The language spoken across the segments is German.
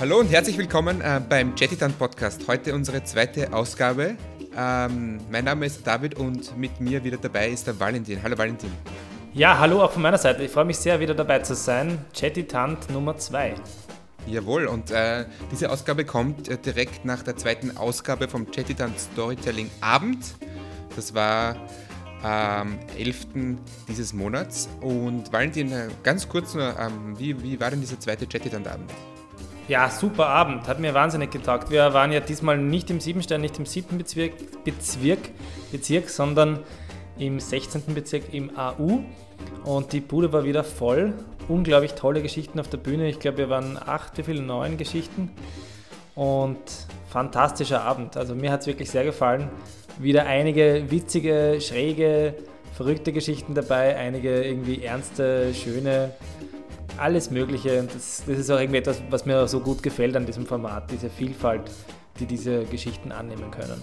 Hallo und herzlich willkommen äh, beim Jettitan Podcast. Heute unsere zweite Ausgabe. Ähm, mein Name ist David und mit mir wieder dabei ist der Valentin. Hallo Valentin. Ja, hallo auch von meiner Seite. Ich freue mich sehr, wieder dabei zu sein. Jettitant Nummer 2. Jawohl, und äh, diese Ausgabe kommt äh, direkt nach der zweiten Ausgabe vom Jettitan Storytelling Abend. Das war am 11. dieses Monats. Und Valentin, äh, ganz kurz nur, ähm, wie, wie war denn dieser zweite Jettitan-Abend? Ja, super Abend, hat mir wahnsinnig getaugt. Wir waren ja diesmal nicht im Siebenstein, nicht im siebten Bezirk, Bezirk, Bezirk, sondern im 16. Bezirk im AU. Und die Bude war wieder voll. Unglaublich tolle Geschichten auf der Bühne. Ich glaube, wir waren acht, wie viele? Neun Geschichten. Und fantastischer Abend. Also mir hat es wirklich sehr gefallen wieder einige witzige, schräge, verrückte Geschichten dabei, einige irgendwie ernste, schöne, alles Mögliche. Und das, das ist auch irgendwie etwas, was mir so gut gefällt an diesem Format, diese Vielfalt, die diese Geschichten annehmen können.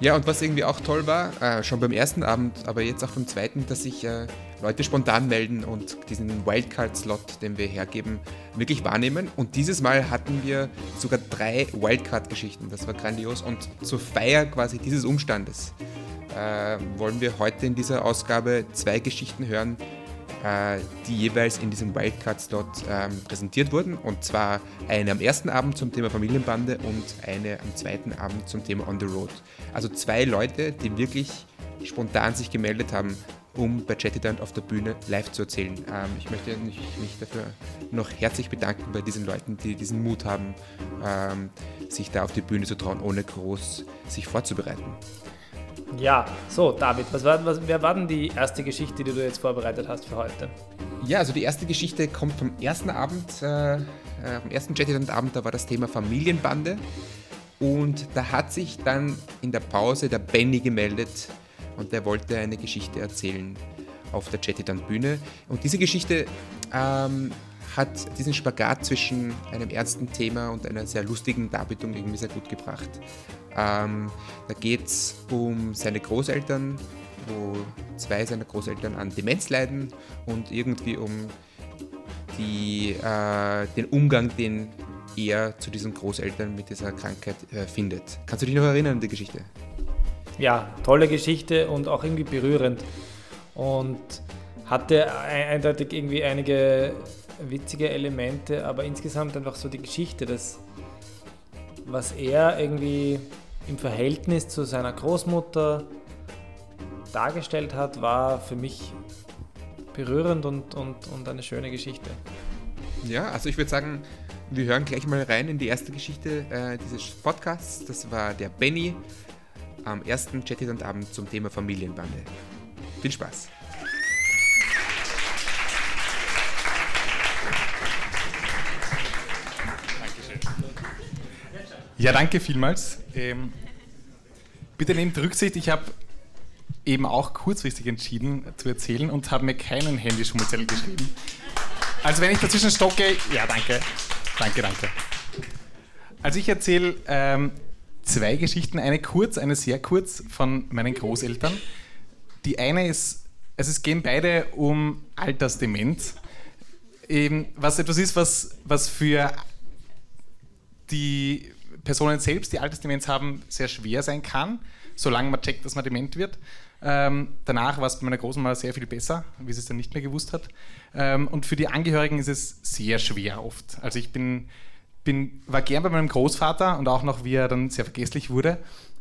Ja, und was irgendwie auch toll war, äh, schon beim ersten Abend, aber jetzt auch beim zweiten, dass sich äh, Leute spontan melden und diesen Wildcard-Slot, den wir hergeben, wirklich wahrnehmen. Und dieses Mal hatten wir sogar drei Wildcard-Geschichten. Das war grandios. Und zur Feier quasi dieses Umstandes äh, wollen wir heute in dieser Ausgabe zwei Geschichten hören, die jeweils in diesem Wildcard-Slot ähm, präsentiert wurden. Und zwar eine am ersten Abend zum Thema Familienbande und eine am zweiten Abend zum Thema On the Road. Also zwei Leute, die wirklich spontan sich gemeldet haben, um bei Chatidant auf der Bühne live zu erzählen. Ähm, ich möchte mich, mich, dafür noch herzlich bedanken bei diesen Leuten, die diesen Mut haben, ähm, sich da auf die Bühne zu trauen, ohne groß sich vorzubereiten. Ja, so David, was war, was, wer war denn die erste Geschichte, die du jetzt vorbereitet hast für heute? Ja, also die erste Geschichte kommt vom ersten Abend, äh, äh vom ersten Jettiland-Abend, da war das Thema Familienbande. Und da hat sich dann in der Pause der Benny gemeldet und der wollte eine Geschichte erzählen auf der Jettiland-Bühne. Und diese Geschichte ähm, hat diesen Spagat zwischen einem ernsten Thema und einer sehr lustigen Darbietung irgendwie sehr gut gebracht. Ähm, da geht es um seine Großeltern, wo zwei seiner Großeltern an Demenz leiden und irgendwie um die, äh, den Umgang, den er zu diesen Großeltern mit dieser Krankheit äh, findet. Kannst du dich noch erinnern an die Geschichte? Ja, tolle Geschichte und auch irgendwie berührend. Und hatte eindeutig irgendwie einige witzige Elemente, aber insgesamt einfach so die Geschichte, das, was er irgendwie im Verhältnis zu seiner Großmutter dargestellt hat, war für mich berührend und, und, und eine schöne Geschichte. Ja, also ich würde sagen, wir hören gleich mal rein in die erste Geschichte äh, dieses Podcasts. Das war der Benny am ersten Chattisand-Abend zum Thema Familienbande. Viel Spaß! Ja, danke vielmals. Ähm, bitte nehmt Rücksicht, ich habe eben auch kurzfristig entschieden zu erzählen und habe mir keinen Handyschummelzettel geschrieben. Also wenn ich dazwischen stocke, ja danke, danke, danke. Also ich erzähle ähm, zwei Geschichten, eine kurz, eine sehr kurz von meinen Großeltern. Die eine ist, also es gehen beide um Altersdemenz. Was etwas ist, was, was für die Personen selbst, die Altersdemenz haben, sehr schwer sein kann, solange man checkt, dass man dement wird. Ähm, danach war es bei meiner Großmutter sehr viel besser, wie sie es dann nicht mehr gewusst hat. Ähm, und für die Angehörigen ist es sehr schwer oft. Also ich bin, bin, war gern bei meinem Großvater und auch noch, wie er dann sehr vergesslich wurde.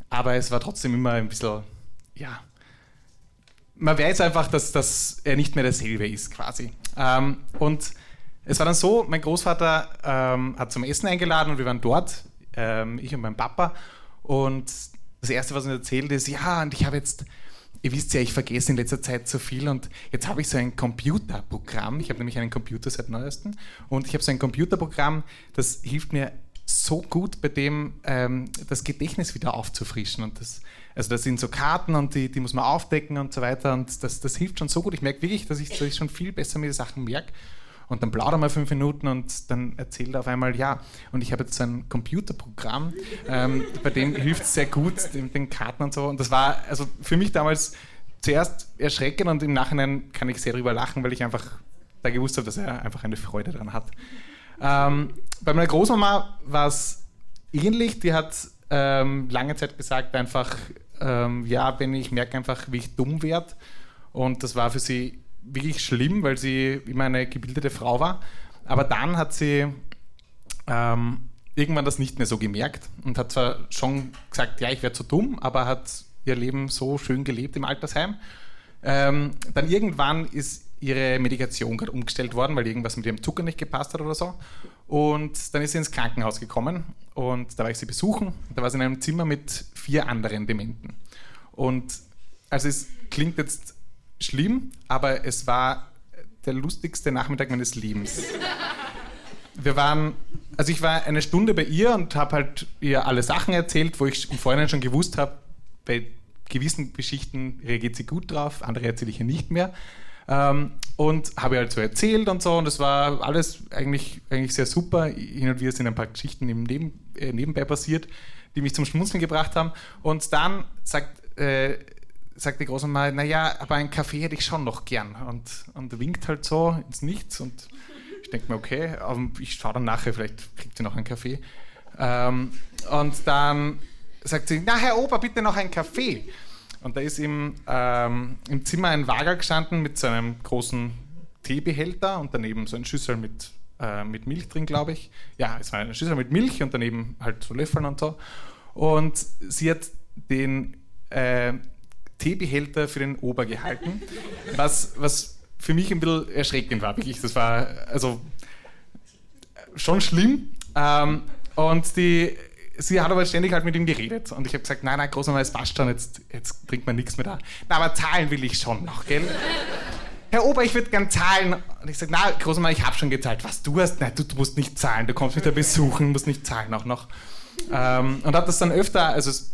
Aber es war trotzdem immer ein bisschen, ja, man weiß einfach, dass, dass er nicht mehr derselbe ist quasi. Ähm, und es war dann so, mein Großvater ähm, hat zum Essen eingeladen und wir waren dort ähm, ich und mein Papa. Und das Erste, was er erzählt, ist, ja, und ich habe jetzt, ihr wisst ja, ich vergesse in letzter Zeit so viel und jetzt habe ich so ein Computerprogramm. Ich habe nämlich einen Computer seit neuestem und ich habe so ein Computerprogramm, das hilft mir so gut bei dem, ähm, das Gedächtnis wieder aufzufrischen. Und das, also das sind so Karten und die, die muss man aufdecken und so weiter. Und das, das hilft schon so gut. Ich merke wirklich, dass ich, dass ich schon viel besser mir Sachen merke und dann plaudern wir fünf Minuten und dann erzählt er auf einmal, ja, und ich habe jetzt so ein Computerprogramm, ähm, bei dem hilft es sehr gut, den, den Karten und so. Und das war also für mich damals zuerst erschreckend und im Nachhinein kann ich sehr drüber lachen, weil ich einfach da gewusst habe, dass er einfach eine Freude daran hat. Ähm, bei meiner Großmama war es ähnlich. Die hat ähm, lange Zeit gesagt, einfach, ähm, ja, wenn ich merke einfach, wie ich dumm werde. Und das war für sie wirklich schlimm, weil sie immer eine gebildete Frau war. Aber dann hat sie ähm, irgendwann das nicht mehr so gemerkt und hat zwar schon gesagt, ja, ich werde zu dumm, aber hat ihr Leben so schön gelebt im Altersheim. Ähm, dann irgendwann ist ihre Medikation gerade umgestellt worden, weil irgendwas mit ihrem Zucker nicht gepasst hat oder so. Und dann ist sie ins Krankenhaus gekommen und da war ich sie besuchen. Da war sie in einem Zimmer mit vier anderen Dementen. Und also es klingt jetzt schlimm, aber es war der lustigste Nachmittag meines Lebens. Wir waren, also ich war eine Stunde bei ihr und habe halt ihr alle Sachen erzählt, wo ich im Vorhinein schon gewusst habe, bei gewissen Geschichten reagiert sie gut drauf, andere erzähle ich ihr nicht mehr. Ähm, und habe halt so erzählt und so und es war alles eigentlich, eigentlich sehr super. Hin und wieder sind ein paar Geschichten im Neben, äh, nebenbei passiert, die mich zum Schmunzeln gebracht haben. Und dann sagt, äh, sagt die Großmama, naja, aber einen Kaffee hätte ich schon noch gern. Und, und winkt halt so ins Nichts und ich denke mir, okay, ich schaue dann nachher, vielleicht kriegt sie noch einen Kaffee. Ähm, und dann sagt sie, na Herr Ober, bitte noch einen Kaffee. Und da ist im, ähm, im Zimmer ein Wager gestanden mit so einem großen Teebehälter und daneben so ein Schüssel mit, äh, mit Milch drin, glaube ich. Ja, es war eine Schüssel mit Milch und daneben halt so Löffeln und so. Und sie hat den äh, Teebehälter für den Ober gehalten, was, was für mich ein bisschen erschreckend war. Wirklich. Das war also schon schlimm. Ähm, und die sie hat aber ständig halt mit ihm geredet. Und ich habe gesagt, nein, nein, Großmama, es passt schon, jetzt, jetzt trinkt man nichts mehr da. Na, aber zahlen will ich schon noch, gell? Herr Ober, ich würde gern zahlen. Und ich sage, na, Großmama, ich habe schon gezahlt. Was, du hast? Nein, du, du, musst nicht zahlen. Du kommst mich da besuchen, musst nicht zahlen auch noch. Ähm, und hat das dann öfter, also es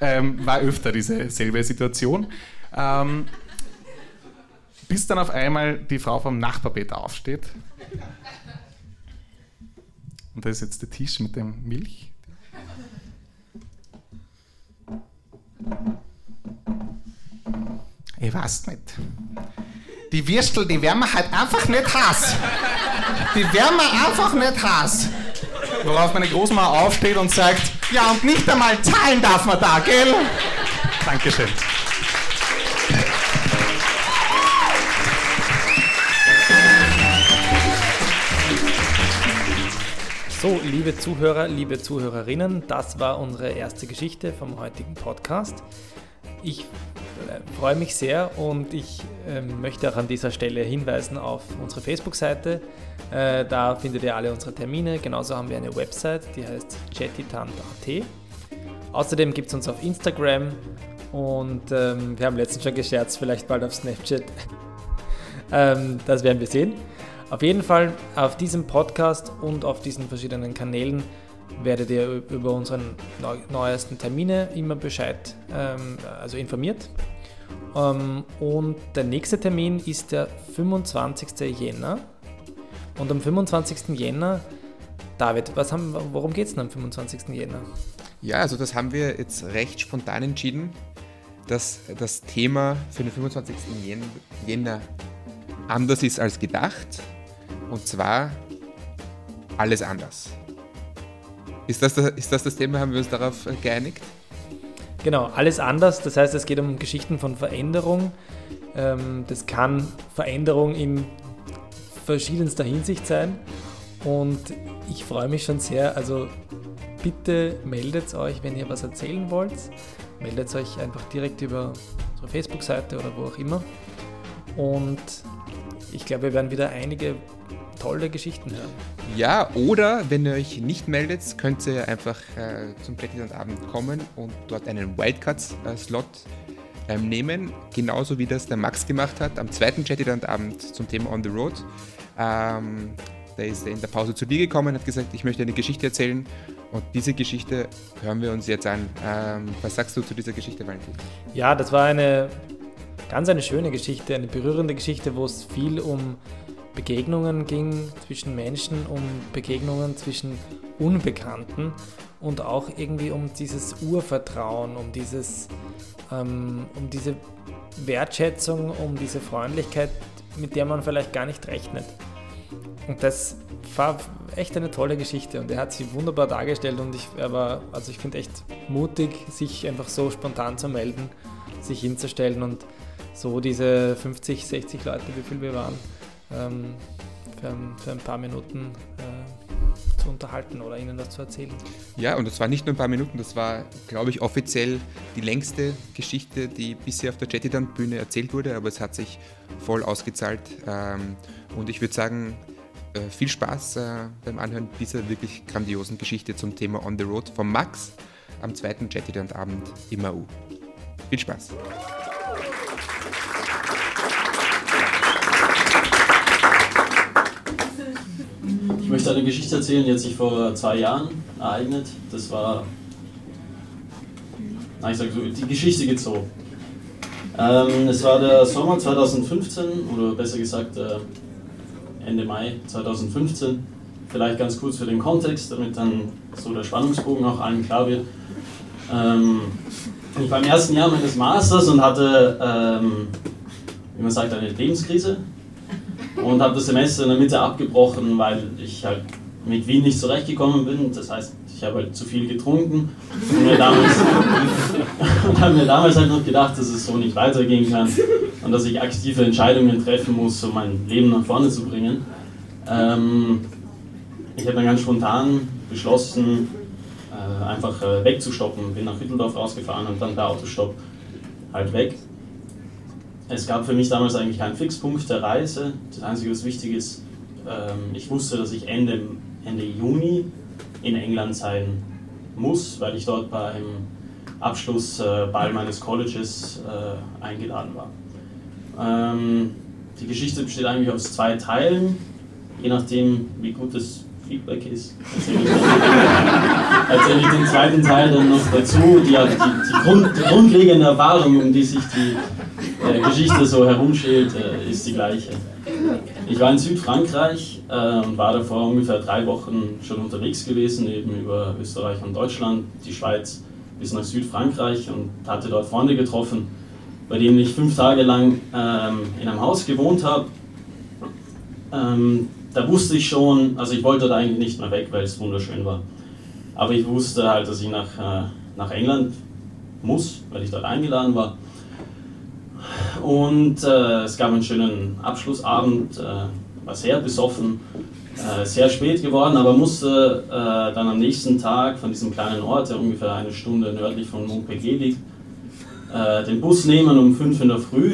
ähm, war öfter diese selbe Situation. Ähm, bis dann auf einmal die Frau vom Nachbarbett aufsteht. Und da ist jetzt der Tisch mit dem Milch. Ich weiß nicht. Die Würstel, die werden wir halt einfach nicht heiß. Die werden wir einfach nicht heiß. Worauf meine Großmama aufsteht und sagt, ja und nicht einmal zahlen darf man da, gell? Dankeschön. So, liebe Zuhörer, liebe Zuhörerinnen, das war unsere erste Geschichte vom heutigen Podcast. Ich äh, freue mich sehr und ich äh, möchte auch an dieser Stelle hinweisen auf unsere Facebook-Seite. Äh, da findet ihr alle unsere Termine. Genauso haben wir eine Website, die heißt chattitant.at. Außerdem gibt es uns auf Instagram und ähm, wir haben letztens schon gescherzt, vielleicht bald auf Snapchat. ähm, das werden wir sehen. Auf jeden Fall auf diesem Podcast und auf diesen verschiedenen Kanälen werdet ihr über unseren neuesten Termine immer Bescheid, ähm, also informiert. Ähm, und der nächste Termin ist der 25. Jänner. Und am 25. Jänner, David, was haben, worum geht es denn am 25. Jänner? Ja, also das haben wir jetzt recht spontan entschieden, dass das Thema für den 25. Jänner anders ist als gedacht. Und zwar alles anders. Ist das, ist das das Thema? Haben wir uns darauf geeinigt? Genau, alles anders. Das heißt, es geht um Geschichten von Veränderung. Ähm, das kann Veränderung in verschiedenster Hinsicht sein. Und ich freue mich schon sehr. Also bitte meldet euch, wenn ihr was erzählen wollt. Meldet euch einfach direkt über unsere Facebook-Seite oder wo auch immer. Und ich glaube, wir werden wieder einige tolle Geschichten hören. Ja, oder wenn ihr euch nicht meldet, könnt ihr einfach äh, zum Plättland-Abend kommen und dort einen Wildcards-Slot äh, nehmen. Genauso wie das der Max gemacht hat am zweiten Chattyland-Abend zum Thema On the Road. Ähm, da ist er in der Pause zu dir gekommen, hat gesagt, ich möchte eine Geschichte erzählen. Und diese Geschichte hören wir uns jetzt an. Ähm, was sagst du zu dieser Geschichte, Valentin? Ja, das war eine ganz eine schöne Geschichte, eine berührende Geschichte, wo es viel um Begegnungen ging zwischen Menschen, um Begegnungen zwischen Unbekannten und auch irgendwie um dieses Urvertrauen, um dieses, ähm, um diese Wertschätzung, um diese Freundlichkeit, mit der man vielleicht gar nicht rechnet. Und das war echt eine tolle Geschichte und er hat sie wunderbar dargestellt und ich, also ich finde echt mutig, sich einfach so spontan zu melden, sich hinzustellen und so diese 50, 60 Leute, wie viel wir waren, ähm, für, ein, für, ein, paar Minuten äh, zu unterhalten oder ihnen das zu erzählen. Ja, und das war nicht nur ein paar Minuten, das war, glaube ich, offiziell die längste Geschichte, die bisher auf der Jettidan-Bühne erzählt wurde, aber es hat sich voll ausgezahlt. Ähm, und ich würde sagen, äh, viel Spaß äh, beim Anhören dieser wirklich grandiosen Geschichte zum Thema On the Road von Max am zweiten Jettiland-Abend im AU. Viel Spaß! Möchte eine Geschichte erzählen, die hat sich vor zwei Jahren ereignet. Das war, na, ich sage so, die Geschichte geht so. Ähm, es war der Sommer 2015 oder besser gesagt äh, Ende Mai 2015. Vielleicht ganz kurz für den Kontext, damit dann so der Spannungsbogen auch allen klar wird. Ähm, ich war im ersten Jahr meines Masters und hatte, ähm, wie man sagt, eine Lebenskrise und habe das Semester in der Mitte abgebrochen, weil ich halt mit Wien nicht zurechtgekommen bin. Das heißt, ich habe halt zu viel getrunken und, mir damals, und habe mir damals halt noch gedacht, dass es so nicht weitergehen kann und dass ich aktive Entscheidungen treffen muss, um mein Leben nach vorne zu bringen. Ähm, ich habe dann ganz spontan beschlossen, äh, einfach äh, wegzustoppen. Bin nach Hütteldorf rausgefahren und dann per Autostopp halt weg. Es gab für mich damals eigentlich keinen Fixpunkt der Reise. Das Einzige, was wichtig ist, ähm, ich wusste, dass ich Ende, Ende Juni in England sein muss, weil ich dort beim Abschlussball meines Colleges äh, eingeladen war. Ähm, die Geschichte besteht eigentlich aus zwei Teilen, je nachdem, wie gut das Feedback ist. Erzähle ich, erzähle ich den zweiten Teil dann noch dazu. Die, die, die, Grund, die grundlegende Erfahrung, um die sich die äh, Geschichte so herumschält, äh, ist die gleiche. Ich war in Südfrankreich äh, und war davor ungefähr drei Wochen schon unterwegs gewesen, eben über Österreich und Deutschland, die Schweiz bis nach Südfrankreich und hatte dort Freunde getroffen, bei denen ich fünf Tage lang ähm, in einem Haus gewohnt habe. Ähm, da wusste ich schon, also ich wollte da eigentlich nicht mehr weg, weil es wunderschön war. Aber ich wusste halt, dass ich nach, äh, nach England muss, weil ich dort eingeladen war. Und äh, es gab einen schönen Abschlussabend, äh, war sehr besoffen, äh, sehr spät geworden, aber musste äh, dann am nächsten Tag von diesem kleinen Ort, der ungefähr eine Stunde nördlich von Montpellier liegt, äh, den Bus nehmen um 5 in der Früh.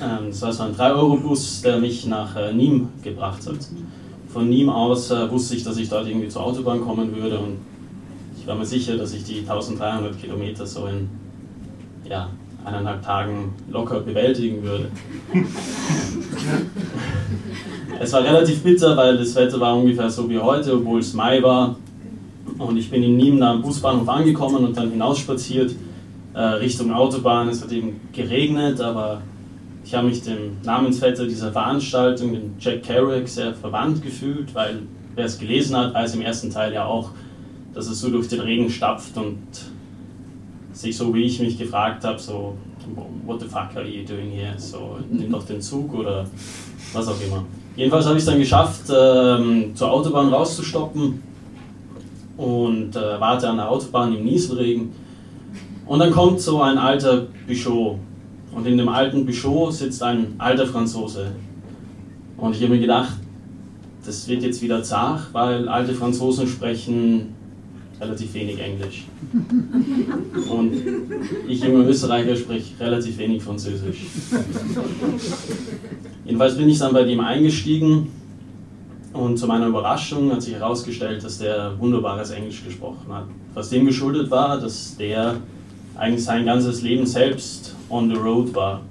Ähm, das war so ein 3-Euro-Bus, der mich nach äh, Nîmes gebracht hat. Von Nîmes aus wusste ich, dass ich dort irgendwie zur Autobahn kommen würde und ich war mir sicher, dass ich die 1300 Kilometer so in ja, eineinhalb Tagen locker bewältigen würde. es war relativ bitter, weil das Wetter war ungefähr so wie heute, obwohl es Mai war. Und ich bin in Nîmes am Busbahnhof angekommen und dann hinausspaziert äh, Richtung Autobahn. Es hat eben geregnet, aber ich habe mich dem Namensvetter dieser Veranstaltung, dem Jack Kerouac, sehr verwandt gefühlt, weil wer es gelesen hat, weiß im ersten Teil ja auch, dass es so durch den Regen stapft und sich so wie ich mich gefragt habe, so, what the fuck are you doing here? So, nimm doch den Zug oder was auch immer. Jedenfalls habe ich es dann geschafft, ähm, zur Autobahn rauszustoppen und äh, warte an der Autobahn im Nieselregen. Und dann kommt so ein alter Bichot. Und in dem alten Bichot sitzt ein alter Franzose. Und ich habe mir gedacht, das wird jetzt wieder zart, weil alte Franzosen sprechen relativ wenig Englisch. Und ich, junger Österreicher, spreche relativ wenig Französisch. Jedenfalls bin ich dann bei dem eingestiegen und zu meiner Überraschung hat sich herausgestellt, dass der wunderbares Englisch gesprochen hat. Was dem geschuldet war, dass der eigentlich sein ganzes Leben selbst on the road war.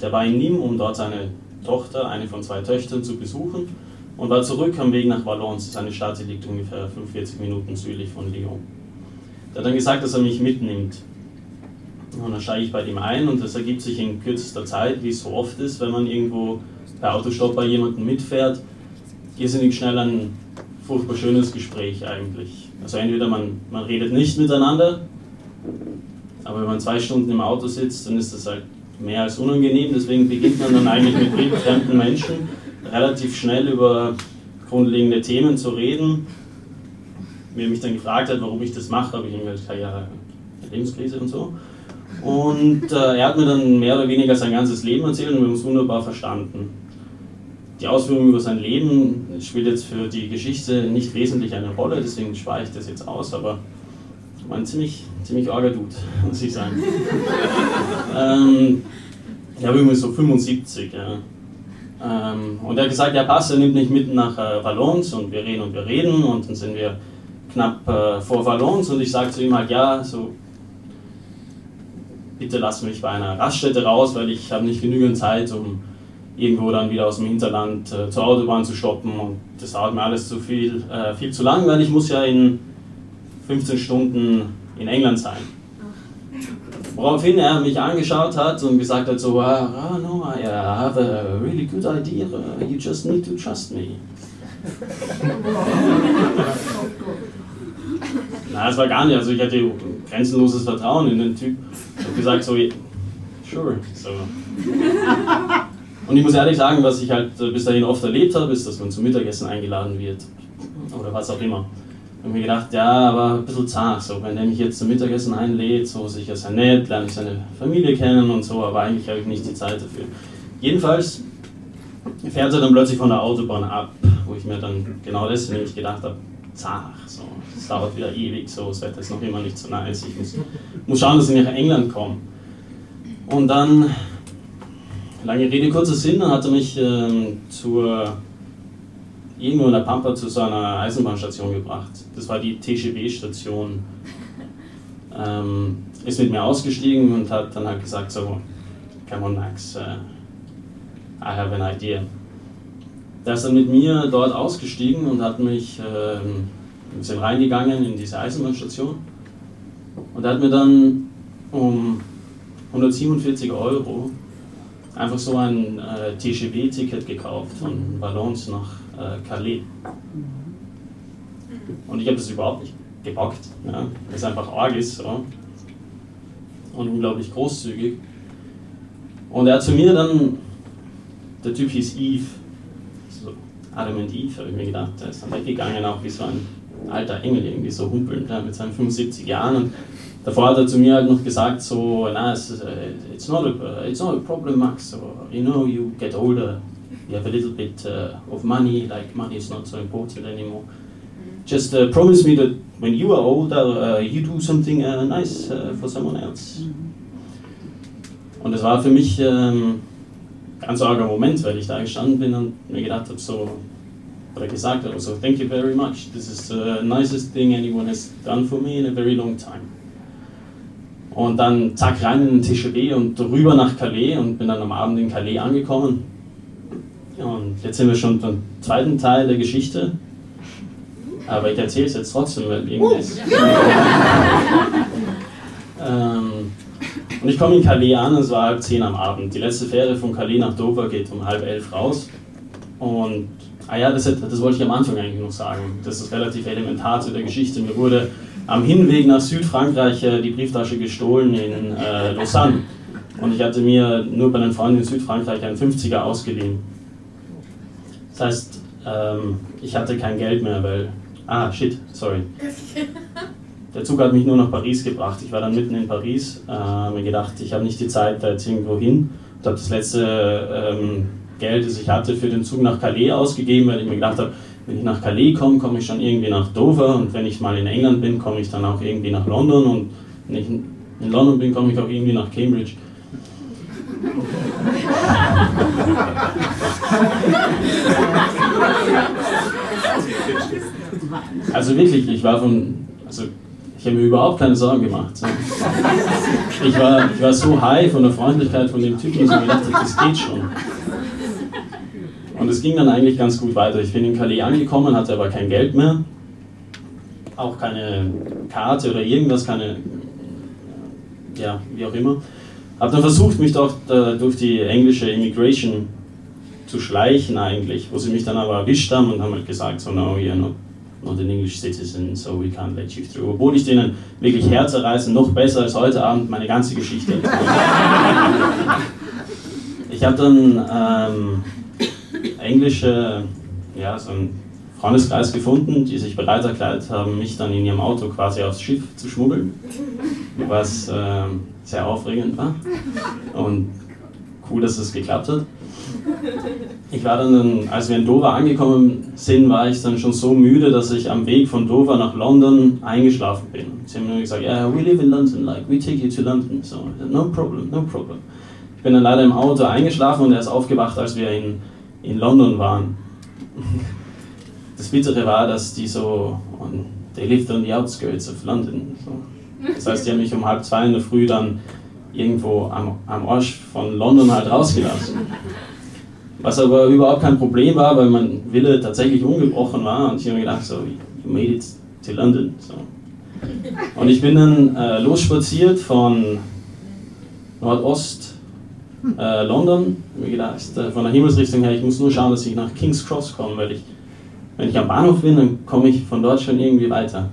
Der war in Nîmes, um dort seine Tochter, eine von zwei Töchtern, zu besuchen und war zurück am Weg nach Valence. Das ist eine Stadt, liegt ungefähr 45 Minuten südlich von Lyon. Der hat dann gesagt, dass er mich mitnimmt. Und dann steige ich bei ihm ein und das ergibt sich in kürzester Zeit, wie es so oft ist, wenn man irgendwo per Autostopp bei jemandem mitfährt, irrsinnig schnell ein furchtbar schönes Gespräch eigentlich. Also entweder man, man redet nicht miteinander, aber wenn man zwei Stunden im Auto sitzt, dann ist das halt mehr als unangenehm, deswegen beginnt man dann eigentlich mit fremden Menschen relativ schnell über grundlegende Themen zu reden. Wie er mich dann gefragt hat, warum ich das mache, habe ich ihm gesagt, ja, Lebenskrise und so. Und äh, er hat mir dann mehr oder weniger sein ganzes Leben erzählt und wir haben uns wunderbar verstanden. Die Ausführung über sein Leben spielt jetzt für die Geschichte nicht wesentlich eine Rolle, deswegen spare ich das jetzt aus, aber war ein ziemlich, ziemlich arger Dude, muss ich sagen. ähm, ich habe irgendwie so 75, ja. Ähm, und er hat gesagt, ja passt, er nimmt mich mit nach äh, Valons und wir reden und wir reden. Und dann sind wir knapp äh, vor Valons und ich sage zu ihm halt, ja, so bitte lass mich bei einer Raststätte raus, weil ich habe nicht genügend Zeit, um irgendwo dann wieder aus dem Hinterland äh, zur Autobahn zu stoppen. Und das dauert mir alles zu viel, äh, viel zu lang, weil ich muss ja in 15 Stunden in England sein. Woraufhin er mich angeschaut hat und gesagt hat so, ah, no, I have a really good idea, you just need to trust me. Na, das war gar nicht, also ich hatte grenzenloses Vertrauen in den Typ. Ich habe gesagt so, sure, so. Und ich muss ehrlich sagen, was ich halt bis dahin oft erlebt habe, ist, dass man zum Mittagessen eingeladen wird. Oder was auch immer. Ich habe mir gedacht, ja, aber ein bisschen zart, so, wenn er mich jetzt zum Mittagessen einlädt, so sicher sehr nett, lerne ich seine Familie kennen und so, aber eigentlich habe ich nicht die Zeit dafür. Jedenfalls fährt er dann plötzlich von der Autobahn ab, wo ich mir dann genau das nämlich gedacht habe, zart, so, es dauert wieder ewig, so, das Wetter ist noch immer nicht so nice, ich muss, muss schauen, dass ich nach England komme. Und dann Lange Rede, kurzer Sinn, dann hat er mich ähm, zur, irgendwo in der Pampa zu so einer Eisenbahnstation gebracht. Das war die TGW-Station. Ähm, ist mit mir ausgestiegen und hat dann halt gesagt so, come on Max, uh, I have an idea. Der ist dann mit mir dort ausgestiegen und hat mich ähm, ein bisschen reingegangen in diese Eisenbahnstation und er hat mir dann um 147 Euro einfach so ein äh, TGV-Ticket gekauft von Valence nach äh, Calais. Und ich habe das überhaupt nicht gebockt, ja, weil es einfach arg ist so. und unglaublich großzügig. Und er hat zu mir dann, der Typ hieß Eve, so Adam und Eve, habe ich mir gedacht, der ist dann weggegangen, auch wie so ein alter Engel, irgendwie so humpelnd mit seinen 75 Jahren. Und davor hat er zu mir halt noch gesagt, so, na, it's, it's, not, a, it's not a problem, Max, so, you know, you get older, you have a little bit uh, of money, like money is not so important anymore. Just uh, promise me that when you are older, uh, you do something uh, nice uh, for someone else. Und das war für mich ähm, ein ganz arger Moment, weil ich da gestanden bin und mir gedacht habe, so, oder gesagt habe, so, thank you very much, this is the nicest thing anyone has done for me in a very long time. Und dann zack rein in den TGV und rüber nach Calais und bin dann am Abend in Calais angekommen. Und jetzt sind wir schon beim zweiten Teil der Geschichte. Aber ich erzähle es jetzt trotzdem, weil irgendwas. ähm, und ich komme in Calais an, es war halb zehn am Abend. Die letzte Fähre von Calais nach Dover geht um halb elf raus. Und, ah ja, das, das wollte ich am Anfang eigentlich noch sagen. Das ist relativ elementar zu der Geschichte. Mir wurde am Hinweg nach Südfrankreich äh, die Brieftasche gestohlen in äh, Lausanne. Und ich hatte mir nur bei einem Freund in Südfrankreich einen 50er ausgeliehen. Das heißt, ähm, ich hatte kein Geld mehr, weil. Ah, shit, sorry. Der Zug hat mich nur nach Paris gebracht. Ich war dann mitten in Paris, äh, mir gedacht, ich habe nicht die Zeit da jetzt irgendwo hin und habe das letzte ähm, Geld, das ich hatte, für den Zug nach Calais ausgegeben, weil ich mir gedacht habe, wenn ich nach Calais komme, komme ich schon irgendwie nach Dover und wenn ich mal in England bin, komme ich dann auch irgendwie nach London und wenn ich in London bin, komme ich auch irgendwie nach Cambridge. Also wirklich, ich war von, also ich habe mir überhaupt keine Sorgen gemacht. Ich war, ich war so high von der Freundlichkeit von dem Typen, dass ich mir gedacht habe, das geht schon. Und es ging dann eigentlich ganz gut weiter. Ich bin in Calais angekommen, hatte aber kein Geld mehr, auch keine Karte oder irgendwas, keine, ja, wie auch immer. Habe dann versucht, mich doch durch die englische Immigration zu schleichen eigentlich, wo sie mich dann aber erwischt haben und haben halt gesagt, so, no, you're not, not an English citizen, so we can't let you through. Obwohl ich denen wirklich herzerreißen, noch besser als heute Abend meine ganze Geschichte. ich habe dann ähm, englische, ja, so ein Freundeskreis gefunden, die sich bereit erklärt haben, mich dann in ihrem Auto quasi aufs Schiff zu schmuggeln, was äh, sehr aufregend war und cool, dass es geklappt hat. Ich war dann, als wir in Dover angekommen sind, war ich dann schon so müde, dass ich am Weg von Dover nach London eingeschlafen bin. Sie haben nur gesagt, yeah, we live in London, like we take you to London. So, no problem, no problem. Ich bin dann leider im Auto eingeschlafen und er ist aufgewacht, als wir in, in London waren. Das Bittere war, dass die so, they lived on the outskirts of London. So. Das heißt, die haben mich um halb zwei in der Früh dann irgendwo am, am Arsch von London halt rausgelassen. Was aber überhaupt kein Problem war, weil mein Wille tatsächlich ungebrochen war und ich habe mir gedacht, so, you made it to London. So. Und ich bin dann äh, losspaziert von Nordost äh, London. Ich habe gedacht, äh, von der Himmelsrichtung her, ich muss nur schauen, dass ich nach King's Cross komme, weil ich wenn ich am Bahnhof bin, dann komme ich von dort schon irgendwie weiter.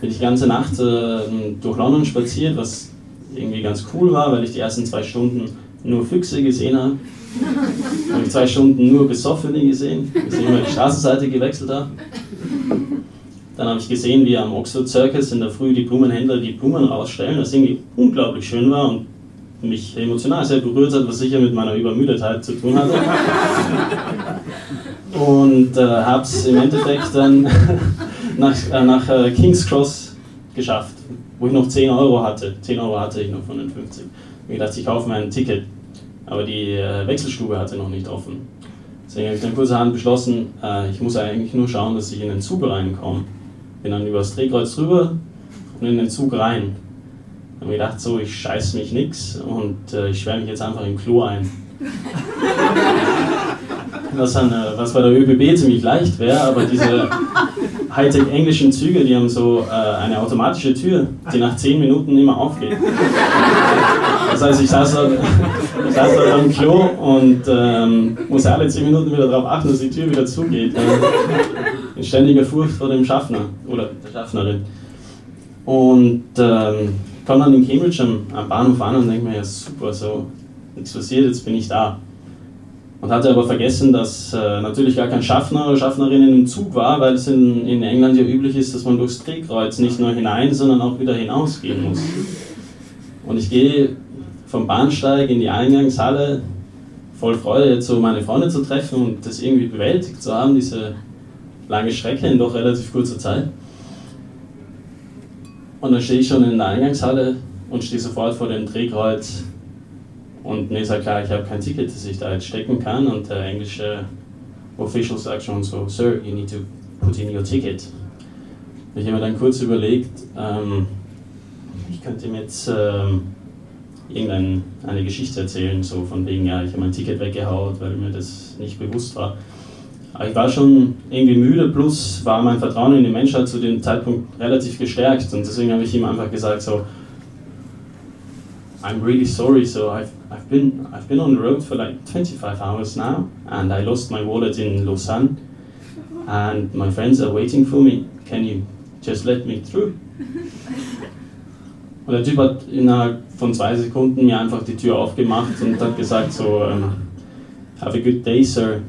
Bin ich die ganze Nacht äh, durch London spaziert, was irgendwie ganz cool war, weil ich die ersten zwei Stunden nur Füchse gesehen habe. habe ich zwei Stunden nur Besoffene gesehen, bis ich immer die Straßenseite gewechselt habe. Dann habe ich gesehen, wie am Oxford Circus in der Früh die Blumenhändler die Blumen rausstellen, was irgendwie unglaublich schön war und mich emotional sehr berührt hat, was sicher mit meiner Übermüdetheit zu tun hatte und äh, habe es im Endeffekt dann nach, äh, nach äh, King's Cross geschafft, wo ich noch 10 Euro hatte. 10 Euro hatte ich noch von den 50. Ich dachte, ich kaufe mir ein Ticket, aber die äh, Wechselstube hatte noch nicht offen. Deswegen habe ich dann kurzerhand beschlossen, äh, ich muss eigentlich nur schauen, dass ich in den Zug reinkomme. Bin dann übers Drehkreuz drüber und in den Zug rein. Dann habe ich gedacht, so, ich scheiß mich nix und äh, ich schwärme mich jetzt einfach im Klo ein was, an, was bei der ÖBB ziemlich leicht wäre, aber diese Hightech englischen Züge, die haben so äh, eine automatische Tür, die nach 10 Minuten immer aufgeht. Das heißt, ich saß ich saß dort am Klo und ähm, muss alle 10 Minuten wieder darauf achten, dass die Tür wieder zugeht. in ständiger Furcht vor dem Schaffner oder der Schaffnerin. Und ähm, komme dann in Cambridge am, am Bahnhof an und denke mir, ja super, so, nichts passiert, jetzt bin ich da. Und hatte aber vergessen, dass äh, natürlich gar kein Schaffner oder Schaffnerin in dem Zug war, weil es in, in England ja üblich ist, dass man durchs Drehkreuz nicht nur hinein, sondern auch wieder hinausgehen muss. Und ich gehe vom Bahnsteig in die Eingangshalle voll Freude, jetzt so meine Freunde zu treffen und das irgendwie bewältigt zu haben, diese lange Strecke in doch relativ kurzer Zeit. Und dann stehe ich schon in der Eingangshalle und stehe sofort vor dem Drehkreuz und mir ist ja klar, ich habe kein Ticket, das ich da jetzt stecken kann. Und der englische Official sagt schon so, Sir, you need to put in your ticket. Ich habe mir dann kurz überlegt, ähm, ich könnte ihm jetzt ähm, irgendeine Geschichte erzählen, so von wegen, ja, ich habe mein Ticket weggehaut, weil mir das nicht bewusst war. Aber ich war schon irgendwie müde, plus war mein Vertrauen in die Menschheit zu dem Zeitpunkt relativ gestärkt. Und deswegen habe ich ihm einfach gesagt, so, I'm really sorry. So I've, I've been I've been on the road for like 25 hours now, and I lost my wallet in Lausanne, and my friends are waiting for me. Can you just let me through? Und der Typ hat innerhalb von zwei Sekunden mir einfach die Tür aufgemacht und hat gesagt so, um, have a good day, sir.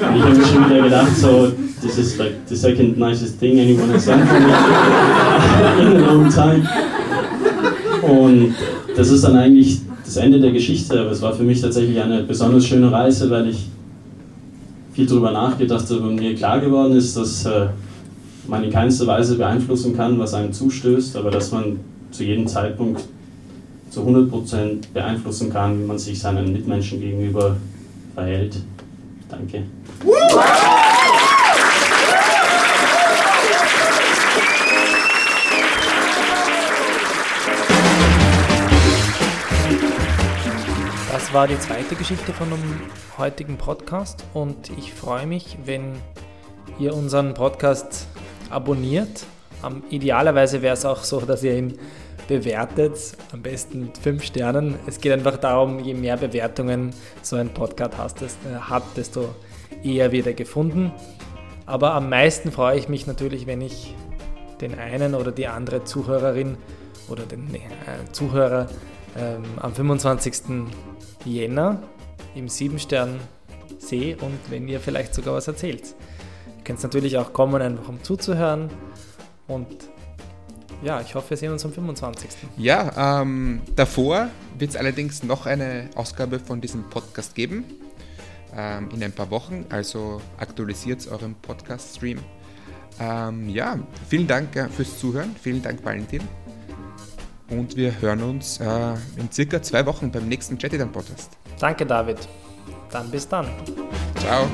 Und ich habe mir schon wieder gedacht so, this is like the second nicest thing anyone has done for me in a long time. Und das ist dann eigentlich das Ende der Geschichte, aber es war für mich tatsächlich eine besonders schöne Reise, weil ich viel darüber nachgedacht habe und mir klar geworden ist, dass äh, man in keinster Weise beeinflussen kann, was einem zustößt, aber dass man zu jedem Zeitpunkt zu 100% beeinflussen kann, wie man sich seinen Mitmenschen gegenüber verhält. Danke. Das war die zweite Geschichte von dem heutigen Podcast und ich freue mich, wenn ihr unseren Podcast abonniert. Idealerweise wäre es auch so, dass ihr ihn bewertet, am besten mit fünf Sternen. Es geht einfach darum, je mehr Bewertungen so ein Podcast äh, hat, desto eher wird er gefunden. Aber am meisten freue ich mich natürlich, wenn ich den einen oder die andere Zuhörerin oder den äh, Zuhörer ähm, am 25. Jänner im Siebenstern sehe und wenn ihr vielleicht sogar was erzählt. Ihr könnt natürlich auch kommen, einfach um zuzuhören. Und ja, ich hoffe, wir sehen uns am 25. Ja, ähm, davor wird es allerdings noch eine Ausgabe von diesem Podcast geben. Ähm, in ein paar Wochen, also aktualisiert euren Podcast-Stream. Ähm, ja, vielen Dank äh, fürs Zuhören. Vielen Dank, Valentin. Und wir hören uns äh, in circa zwei Wochen beim nächsten Chatty Podcast. Danke, David. Dann bis dann. Ciao.